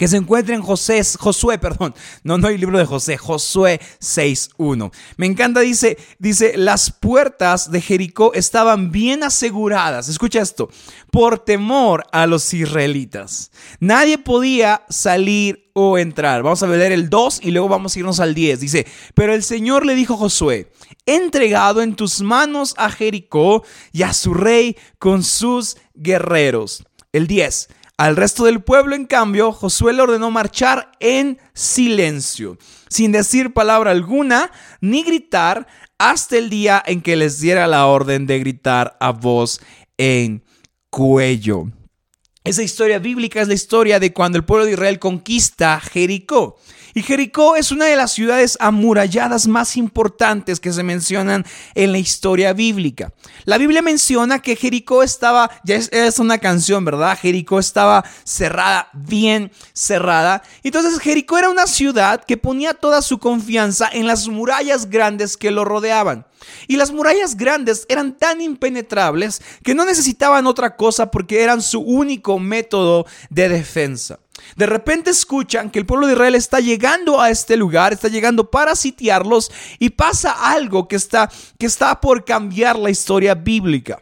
que se encuentra en José, Josué, perdón, no, no hay libro de José, Josué 6.1. Me encanta, dice, dice, las puertas de Jericó estaban bien aseguradas, escucha esto, por temor a los israelitas. Nadie podía salir o entrar. Vamos a leer el 2 y luego vamos a irnos al 10. Dice, pero el Señor le dijo a Josué, entregado en tus manos a Jericó y a su rey con sus guerreros. El 10. Al resto del pueblo, en cambio, Josué le ordenó marchar en silencio, sin decir palabra alguna, ni gritar, hasta el día en que les diera la orden de gritar a voz en cuello. Esa historia bíblica es la historia de cuando el pueblo de Israel conquista Jericó. Y Jericó es una de las ciudades amuralladas más importantes que se mencionan en la historia bíblica. La Biblia menciona que Jericó estaba, ya es, una canción, ¿verdad? Jericó estaba cerrada, bien cerrada. Entonces Jericó era una ciudad que ponía toda su confianza en las murallas grandes que lo rodeaban. Y las murallas grandes eran tan impenetrables que no necesitaban otra cosa porque eran su único método de defensa. De repente escuchan que el pueblo de Israel está llegando a este lugar, está llegando para sitiarlos y pasa algo que está, que está por cambiar la historia bíblica.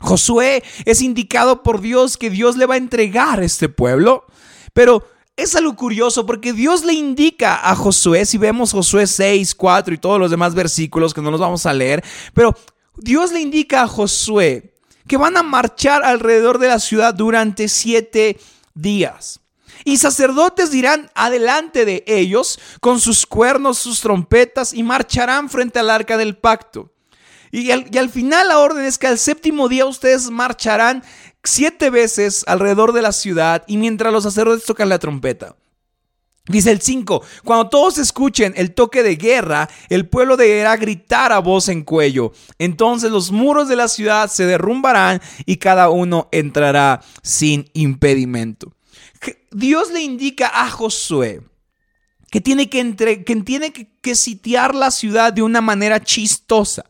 Josué es indicado por Dios que Dios le va a entregar este pueblo, pero es algo curioso porque Dios le indica a Josué, si vemos Josué 6, 4 y todos los demás versículos que no los vamos a leer, pero Dios le indica a Josué que van a marchar alrededor de la ciudad durante siete días. Y sacerdotes irán adelante de ellos con sus cuernos, sus trompetas y marcharán frente al arca del pacto. Y al, y al, final la orden es que al séptimo día ustedes marcharán siete veces alrededor de la ciudad y mientras los sacerdotes tocan la trompeta. Dice el 5, cuando todos escuchen el toque de guerra, el pueblo deberá gritar a voz en cuello. Entonces los muros de la ciudad se derrumbarán y cada uno entrará sin impedimento. Dios le indica a Josué que tiene que, entre, que, tiene que, sitiar la ciudad de una manera chistosa.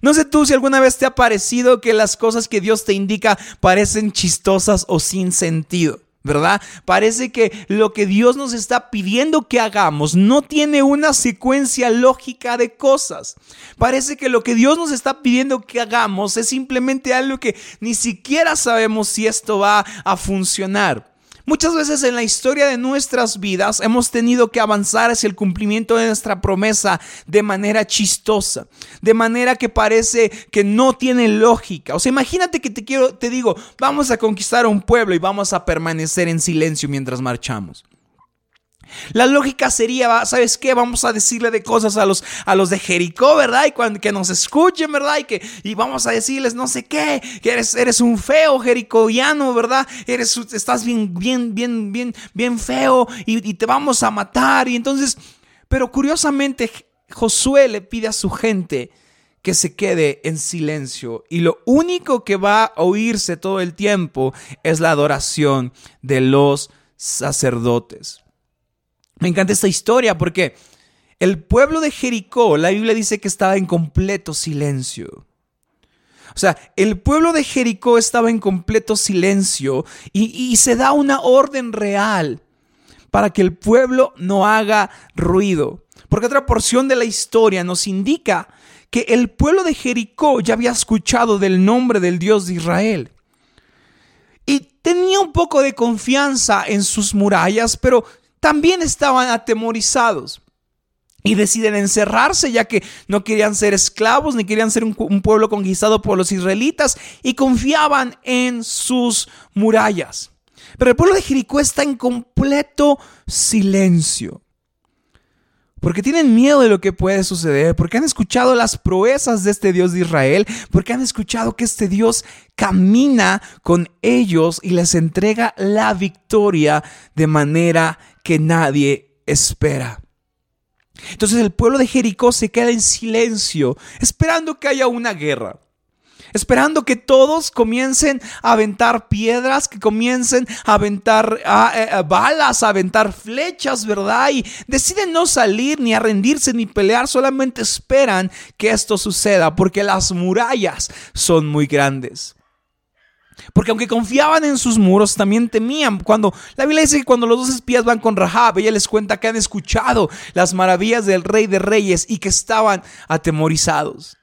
No sé tú si alguna vez te ha parecido que las cosas que Dios te indica parecen chistosas o sin sentido. ¿verdad? Parece que lo que Dios nos está pidiendo que hagamos no tiene una secuencia lógica de cosas. Parece que lo que Dios nos está pidiendo que hagamos es simplemente algo que ni siquiera sabemos si esto va a funcionar. Muchas veces en la historia de nuestras vidas hemos tenido que avanzar hacia el cumplimiento de nuestra promesa de manera chistosa, de manera que parece que no tiene lógica. O sea, imagínate que te quiero, te digo, vamos a conquistar un pueblo y vamos a permanecer en silencio mientras marchamos. La lógica sería, ¿sabes qué? Vamos a decirle de cosas a los, a los de Jericó, ¿verdad? Y que nos escuchen, ¿verdad? Y, que, y vamos a decirles no sé qué, que eres, eres un feo jericoiano, ¿verdad? Eres, estás bien, bien, bien, bien, bien feo y, y te vamos a matar. Y entonces, pero curiosamente, Josué le pide a su gente que se quede en silencio y lo único que va a oírse todo el tiempo es la adoración de los sacerdotes. Me encanta esta historia porque el pueblo de Jericó, la Biblia dice que estaba en completo silencio. O sea, el pueblo de Jericó estaba en completo silencio y, se da una orden real para que el pueblo no haga ruido. Porque otra porción de la historia nos indica que el pueblo de Jericó ya había escuchado del nombre del Dios de Israel. Y tenía un poco de confianza en sus murallas, pero también estaban atemorizados y deciden encerrarse ya que no querían ser esclavos ni querían ser un, pueblo conquistado por los israelitas y confiaban en sus murallas. Pero el pueblo de Jericó está en completo silencio. Porque tienen miedo de lo que puede suceder, porque han escuchado las proezas de este Dios de Israel, porque han escuchado que este Dios camina con ellos y les entrega la victoria de manera que nadie espera. Entonces el pueblo de Jericó se queda en silencio, esperando que haya una guerra. Esperando que todos comiencen a aventar piedras, que comiencen a aventar eh, balas, a aventar flechas, ¿verdad? Y deciden no salir ni a rendirse ni pelear, solamente esperan que esto suceda porque las murallas son muy grandes. Porque aunque confiaban en sus muros, también temían. Cuando la Biblia dice que cuando los dos espías van con Rahab, ella les cuenta que han escuchado las maravillas del rey de reyes y que estaban atemorizados.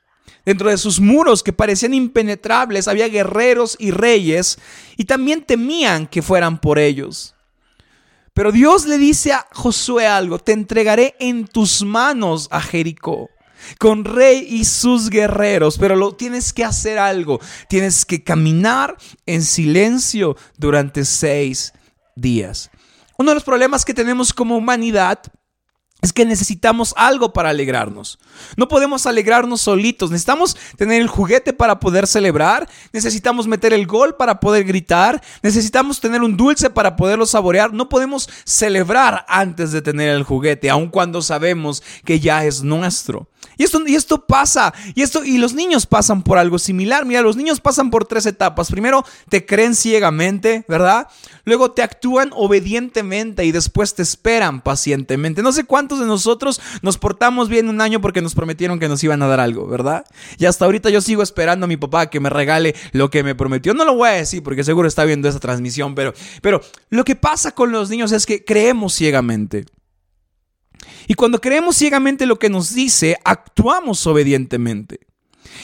Dentro de sus muros que parecían impenetrables había guerreros y reyes y también temían que fueran por ellos. Pero Dios le dice a Josué algo, te entregaré en tus manos a Jericó con rey y sus guerreros, pero lo tienes que hacer algo, tienes que caminar en silencio durante seis días. Uno de los problemas que tenemos como humanidad es que necesitamos algo para alegrarnos. No podemos alegrarnos solitos. Necesitamos tener el juguete para poder celebrar. Necesitamos meter el gol para poder gritar. Necesitamos tener un dulce para poderlo saborear. No podemos celebrar antes de tener el juguete, aun cuando sabemos que ya es nuestro. Y esto, y esto pasa, y esto, y los niños pasan por algo similar. Mira, los niños pasan por tres etapas. Primero, te creen ciegamente, ¿verdad? Luego te actúan obedientemente y después te esperan pacientemente. No sé cuántos de nosotros nos portamos bien un año porque nos prometieron que nos iban a dar algo, ¿verdad? Y hasta ahorita yo sigo esperando a mi papá que me regale lo que me prometió. No lo voy a decir porque seguro está viendo esa transmisión, pero, pero lo que pasa con los niños es que creemos ciegamente. Y cuando creemos ciegamente lo que nos dice, actuamos obedientemente.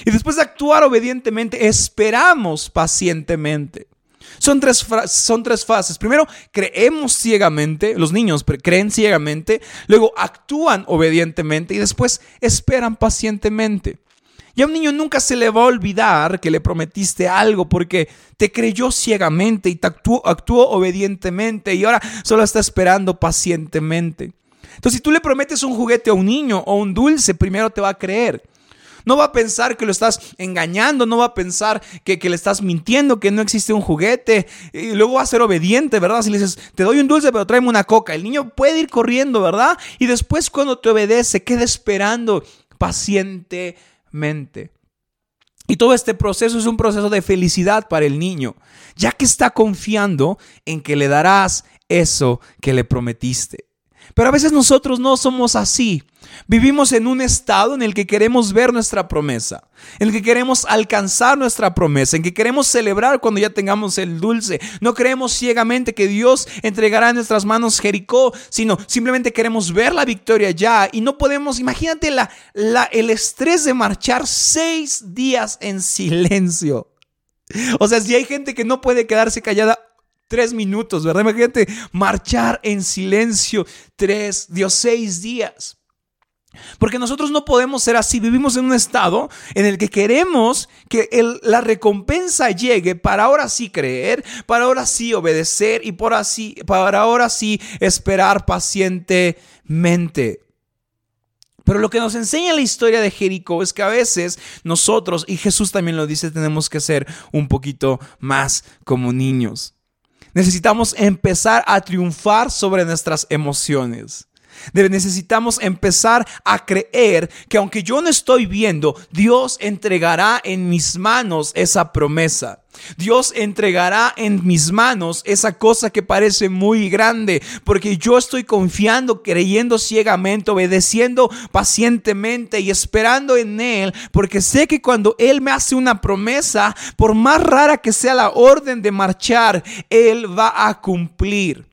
Y después de actuar obedientemente, esperamos pacientemente. Son tres, son tres fases. Primero, creemos ciegamente, los niños creen ciegamente, luego actúan obedientemente y después esperan pacientemente. Y a un niño nunca se le va a olvidar que le prometiste algo porque te creyó ciegamente y te actuó, actuó obedientemente y ahora solo está esperando pacientemente. Entonces, si tú le prometes un juguete a un niño o un dulce, primero te va a creer. No va a pensar que lo estás engañando, no va a pensar que, le estás mintiendo, que no existe un juguete. Y luego va a ser obediente, ¿verdad? Si le dices, te doy un dulce, pero tráeme una coca. El niño puede ir corriendo, ¿verdad? Y después cuando te obedece, queda esperando pacientemente. Y todo este proceso es un proceso de felicidad para el niño, ya que está confiando en que le darás eso que le prometiste. Pero a veces nosotros no somos así. Vivimos en un estado en el que queremos ver nuestra promesa, en el que queremos alcanzar nuestra promesa, en que queremos celebrar cuando ya tengamos el dulce. No creemos ciegamente que Dios entregará en nuestras manos Jericó, sino simplemente queremos ver la victoria ya y no podemos, imagínate la, la, el estrés de marchar seis días en silencio. O sea, si hay gente que no puede quedarse callada tres minutos, ¿verdad? Imagínate marchar en silencio tres, Dios, seis días. Porque nosotros no podemos ser así. Vivimos en un estado en el que queremos que la recompensa llegue para ahora sí creer, para ahora sí obedecer y por así, para ahora sí esperar pacientemente. Pero lo que nos enseña la historia de Jericó es que a veces nosotros, y Jesús también lo dice, tenemos que ser un poquito más como niños. Necesitamos empezar a triunfar sobre nuestras emociones. Necesitamos empezar a creer que aunque yo no estoy viendo, Dios entregará en mis manos esa promesa. Dios entregará en mis manos esa cosa que parece muy grande, porque yo estoy confiando, creyendo ciegamente, obedeciendo pacientemente y esperando en Él, porque sé que cuando Él me hace una promesa, por más rara que sea la orden de marchar, Él va a cumplir.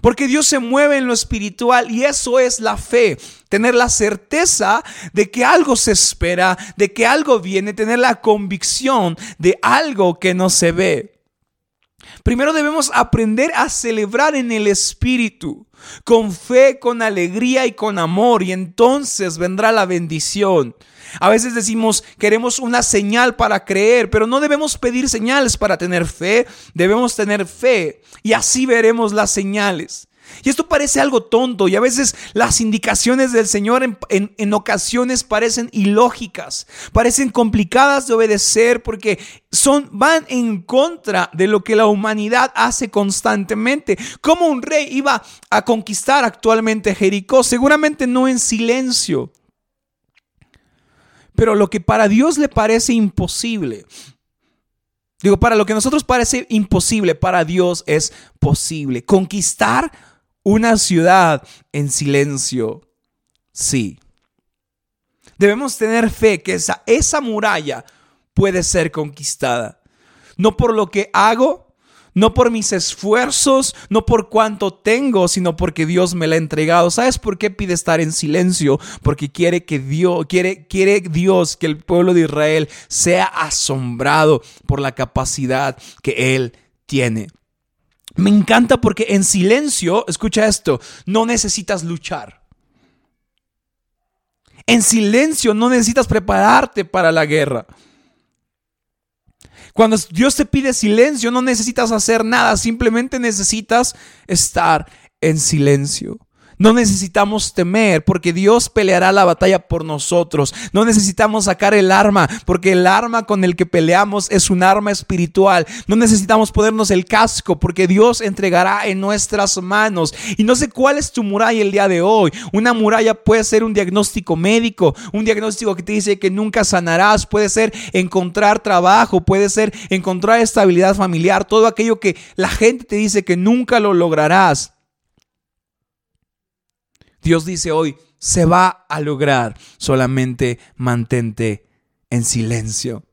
Porque Dios se mueve en lo espiritual y eso es la fe. Tener la certeza de que algo se espera, de que algo viene, tener la convicción de algo que no se ve. Primero debemos aprender a celebrar en el Espíritu, con fe, con alegría y con amor, y entonces vendrá la bendición. A veces decimos, queremos una señal para creer, pero no debemos pedir señales para tener fe, debemos tener fe y así veremos las señales. Y esto parece algo tonto y a veces las indicaciones del Señor en, ocasiones parecen ilógicas, parecen complicadas de obedecer porque son, van en contra de lo que la humanidad hace constantemente. ¿Cómo un rey iba a conquistar actualmente Jericó? Seguramente no en silencio, Pero lo que para Dios le parece imposible, digo, para lo que a nosotros parece imposible, para Dios es posible. Conquistar una ciudad en silencio, sí. Debemos tener fe que esa, esa muralla puede ser conquistada. No por lo que hago, no por mis esfuerzos, no por cuánto tengo, sino porque Dios me la ha entregado. ¿Sabes por qué pide estar en silencio? Porque quiere que Dios, quiere, quiere Dios que el pueblo de Israel sea asombrado por la capacidad que Él tiene. Me encanta porque en silencio, escucha esto, no necesitas luchar. En silencio no necesitas prepararte para la guerra. Cuando Dios te pide silencio, no necesitas hacer nada, simplemente necesitas estar en silencio. No necesitamos temer porque Dios peleará la batalla por nosotros. No necesitamos sacar el arma porque el arma con el que peleamos es un arma espiritual. No necesitamos ponernos el casco porque Dios entregará en nuestras manos. Y no sé cuál es tu muralla el día de hoy. Una muralla puede ser un diagnóstico médico, un diagnóstico que te dice que nunca sanarás, puede ser encontrar trabajo, puede ser encontrar estabilidad familiar, todo aquello que la gente te dice que nunca lo lograrás. Dios dice hoy, se va a lograr, solamente mantente en silencio.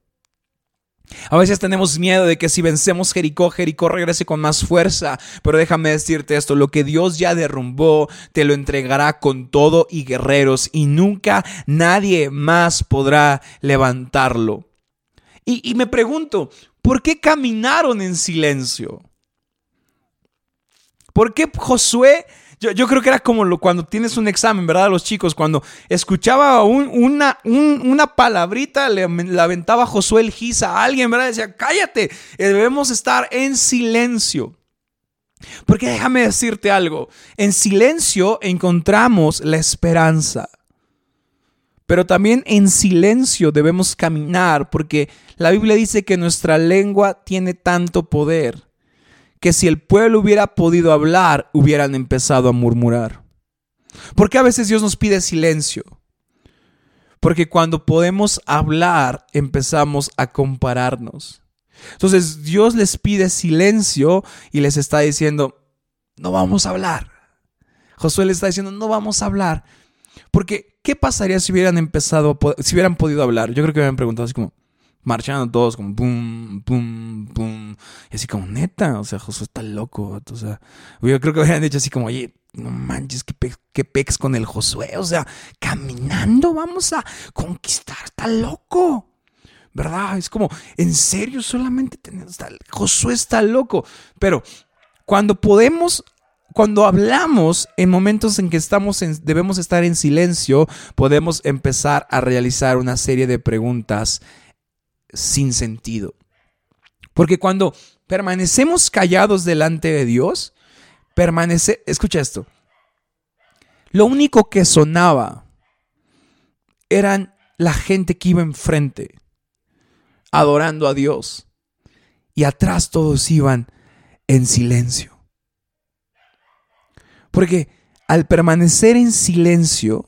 A veces tenemos miedo de que si vencemos Jericó, Jericó regrese con más fuerza. Pero déjame decirte esto, lo que Dios ya derrumbó, te lo entregará con todo y guerreros y nunca nadie más podrá levantarlo. Y, y me pregunto, ¿por qué caminaron en silencio? ¿Por qué Josué yo, creo que era como lo, cuando tienes un examen, ¿verdad? Los chicos, cuando escuchaba una, una palabrita, le, aventaba Josué el Giza a alguien, ¿verdad? Decía, cállate, eh, debemos estar en silencio. Porque déjame decirte algo, en silencio encontramos la esperanza. Pero también en silencio debemos caminar porque la Biblia dice que nuestra lengua tiene tanto poder que si el pueblo hubiera podido hablar, hubieran empezado a murmurar. ¿Por qué a veces Dios nos pide silencio? Porque cuando podemos hablar, empezamos a compararnos. Entonces Dios les pide silencio y les está diciendo, no vamos a hablar. Josué les está diciendo, no vamos a hablar. Porque, ¿qué pasaría si hubieran empezado, si hubieran podido hablar? Yo creo que me habían preguntado así como, marchando todos como pum, pum, pum. Y así como, neta, o sea, Josué está loco. O sea, yo creo que habían dicho así como, oye, no manches, qué, pe pex con el Josué. O sea, caminando vamos a conquistar, está loco. ¿Verdad? Es como, en serio, solamente tenemos, Josué está loco. Pero cuando podemos cuando hablamos en momentos en que estamos debemos estar en silencio, podemos empezar a realizar una serie de preguntas sin sentido. Porque cuando permanecemos callados delante de Dios, permanece, escucha esto, lo único que sonaba eran la gente que iba enfrente, adorando a Dios, y atrás todos iban en silencio. Porque al permanecer en silencio,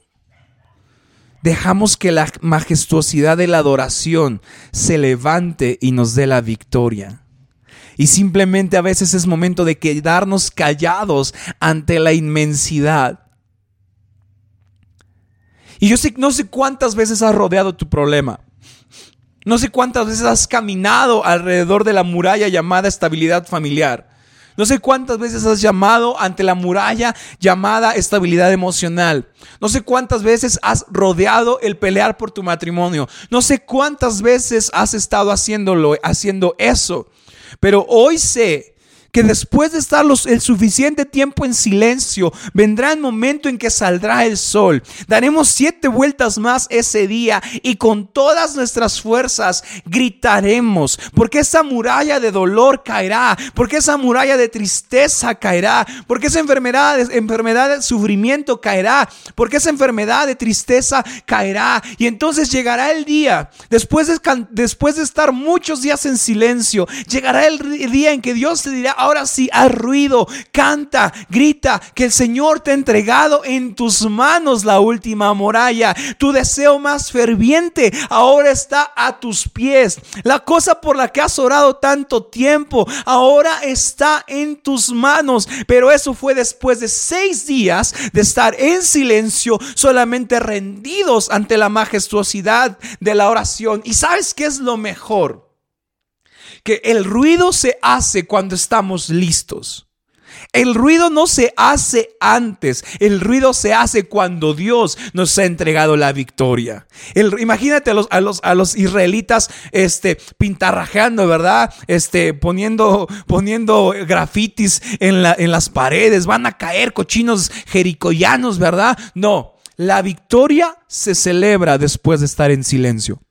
Dejamos que la majestuosidad de la adoración se levante y nos dé la victoria. Y simplemente a veces es momento de quedarnos callados ante la inmensidad. Y yo sé, no sé cuántas veces has rodeado tu problema. No sé cuántas veces has caminado alrededor de la muralla llamada estabilidad familiar. No sé cuántas veces has llamado ante la muralla llamada estabilidad emocional. No sé cuántas veces has rodeado el pelear por tu matrimonio. No sé cuántas veces has estado haciéndolo, haciendo eso. Pero hoy sé que después de estar el suficiente tiempo en silencio, vendrá el momento en que saldrá el sol. Daremos siete vueltas más ese día y con todas nuestras fuerzas gritaremos, porque esa muralla de dolor caerá, porque esa muralla de tristeza caerá, porque esa enfermedad, enfermedad de sufrimiento caerá, porque esa enfermedad de tristeza caerá. Y entonces llegará el día, después de, después de estar muchos días en silencio, llegará el día en que Dios te dirá, ahora sí, haz ruido, canta, grita que el Señor te ha entregado en tus manos la última muralla. Tu deseo más ferviente ahora está a tus pies. La cosa por la que has orado tanto tiempo ahora está en tus manos. Pero eso fue después de seis días de estar en silencio, solamente rendidos ante la majestuosidad de la oración. ¿Y sabes qué es lo mejor? Que el ruido se hace cuando estamos listos. El ruido no se hace antes, el ruido se hace cuando Dios nos ha entregado la victoria. El, imagínate a los, a los, a los israelitas este, pintarrajeando, ¿verdad? Este, poniendo, poniendo grafitis en, la, en las paredes, van a caer cochinos jericoyanos, ¿verdad? No, la victoria se celebra después de estar en silencio.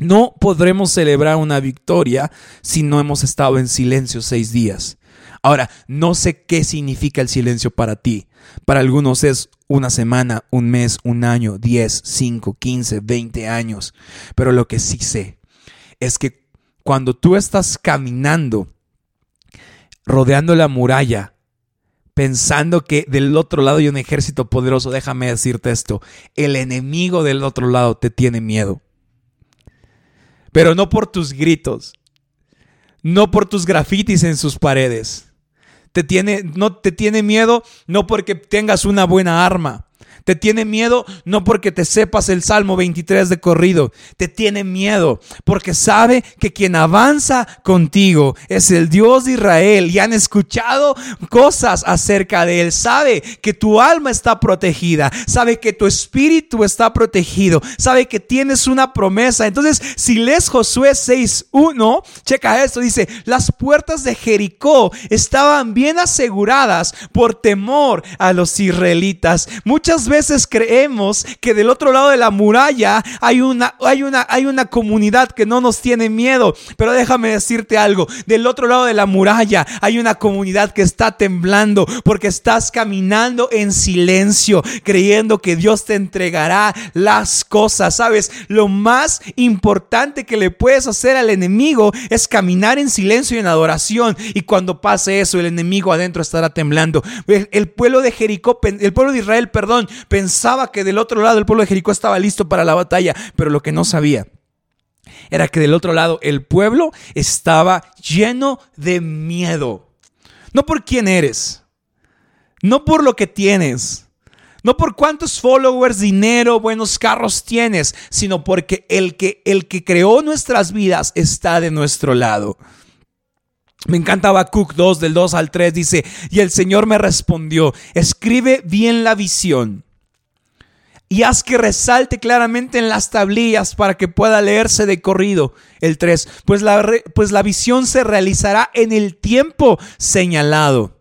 No podremos celebrar una victoria si no hemos estado en silencio seis días. Ahora, no sé qué significa el silencio para ti. Para algunos es una semana, un mes, un año, 10, 5, 15, 20 años. Pero lo que sí sé es que cuando tú estás caminando, rodeando la muralla, pensando que del otro lado hay un ejército poderoso, déjame decirte esto, el enemigo del otro lado te tiene miedo. Pero no por tus gritos, no por tus grafitis en sus paredes te tiene, no te tiene miedo no porque tengas una buena arma. Te tiene miedo no porque te sepas el Salmo 23 de corrido. Te tiene miedo porque sabe que quien avanza contigo es el Dios de Israel y han escuchado cosas acerca de él. Sabe que tu alma está protegida. Sabe que tu espíritu está protegido. Sabe que tienes una promesa. Entonces, si lees Josué 6.1, checa esto. Dice, las puertas de Jericó estaban bien aseguradas por temor a los israelitas. Muchas veces creemos que del otro lado de la muralla hay una, hay una, hay una comunidad que no nos tiene miedo. Pero déjame decirte algo, del otro lado de la muralla hay una comunidad que está temblando porque estás caminando en silencio, creyendo que Dios te entregará las cosas. Sabes, lo más importante que le puedes hacer al enemigo es caminar en silencio y en adoración. Y cuando pase eso, el enemigo adentro estará temblando. El, pueblo de Jericó, el pueblo de Israel, perdón, pensaba que del otro lado el pueblo de Jericó estaba listo para la batalla, pero lo que no sabía era que del otro lado el pueblo estaba lleno de miedo. No por quién eres, no por lo que tienes, no por cuántos followers, dinero, buenos carros tienes, sino porque el que, el que creó nuestras vidas está de nuestro lado. Me encanta Habacuc 2 del 2 al 3 dice, y el Señor me respondió, escribe bien la visión y haz que resalte claramente en las tablillas para que pueda leerse de corrido. El 3, pues la, pues la visión se realizará en el tiempo señalado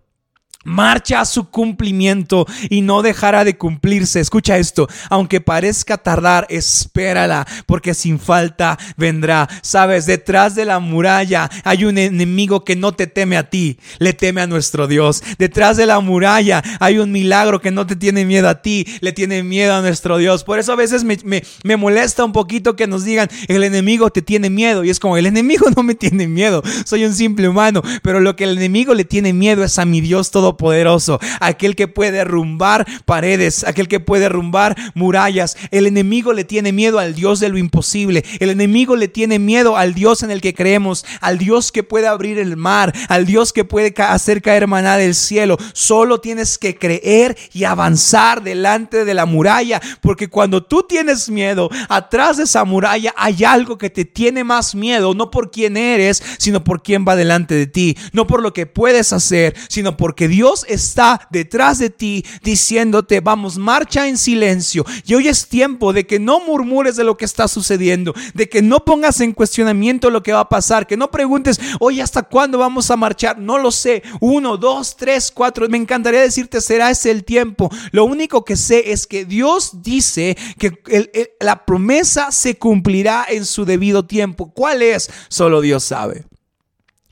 marcha a su cumplimiento y no dejará de cumplirse. Escucha esto, aunque parezca tardar, espérala, porque sin falta vendrá. Sabes, detrás de la muralla hay un enemigo que no te teme a ti, le teme a nuestro Dios. Detrás de la muralla hay un milagro que no te tiene miedo a ti, le tiene miedo a nuestro Dios. Por eso a veces me, me molesta un poquito que nos digan, el enemigo te tiene miedo. Y es como, el enemigo no me tiene miedo, soy un simple humano, pero lo que el enemigo le tiene miedo es a mi Dios todo poderoso, aquel que puede derrumbar paredes, aquel que puede derrumbar murallas. El enemigo le tiene miedo al Dios de lo imposible. El enemigo le tiene miedo al Dios en el que creemos, al Dios que puede abrir el mar, al Dios que puede hacer caer maná del cielo. Solo tienes que creer y avanzar delante de la muralla, porque cuando tú tienes miedo, atrás de esa muralla hay algo que te tiene más miedo, no por quién eres, sino por quién va delante de ti, no por lo que puedes hacer, sino porque Dios Dios está detrás de ti diciéndote, vamos, marcha en silencio. Y hoy es tiempo de que no murmures de lo que está sucediendo, de que no pongas en cuestionamiento lo que va a pasar, que no preguntes, oye, ¿hasta cuándo vamos a marchar? No lo sé. Uno, dos, tres, cuatro. Me encantaría decirte, será ese el tiempo. Lo único que sé es que Dios dice que la promesa se cumplirá en su debido tiempo. ¿Cuál es? Solo Dios sabe.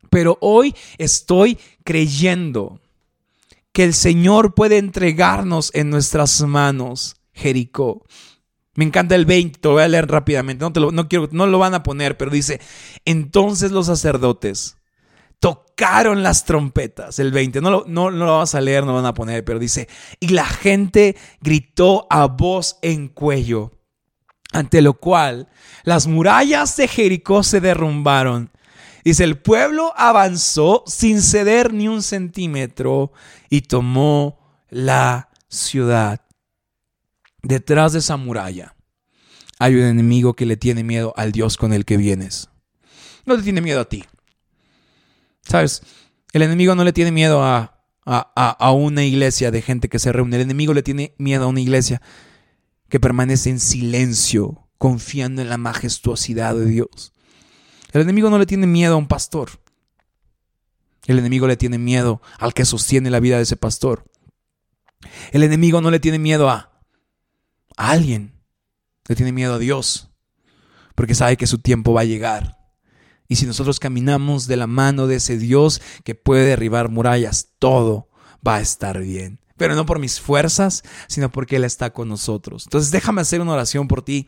Pero hoy estoy creyendo que el Señor puede entregarnos en nuestras manos, Jericó. Me encanta el 20, te voy a leer rápidamente, no, te lo, no, quiero, no lo van a poner, pero dice, entonces los sacerdotes tocaron las trompetas. El 20, no lo, no, no lo vas a leer, no lo van a poner, pero dice, y la gente gritó a voz en cuello, ante lo cual las murallas de Jericó se derrumbaron. Dice, el pueblo avanzó sin ceder ni un centímetro y tomó la ciudad. Detrás de esa muralla hay un enemigo que le tiene miedo al Dios con el que vienes. No le tiene miedo a ti. ¿Sabes? El enemigo no le tiene miedo a, a, una iglesia de gente que se reúne. El enemigo le tiene miedo a una iglesia que permanece en silencio, confiando en la majestuosidad de Dios. El enemigo no le tiene miedo a un pastor. El enemigo le tiene miedo al que sostiene la vida de ese pastor. El enemigo no le tiene miedo a, alguien. Le tiene miedo a Dios. Porque sabe que su tiempo va a llegar. Y si nosotros caminamos de la mano de ese Dios que puede derribar murallas, todo va a estar bien. Pero no por mis fuerzas, sino porque Él está con nosotros. Entonces déjame hacer una oración por ti.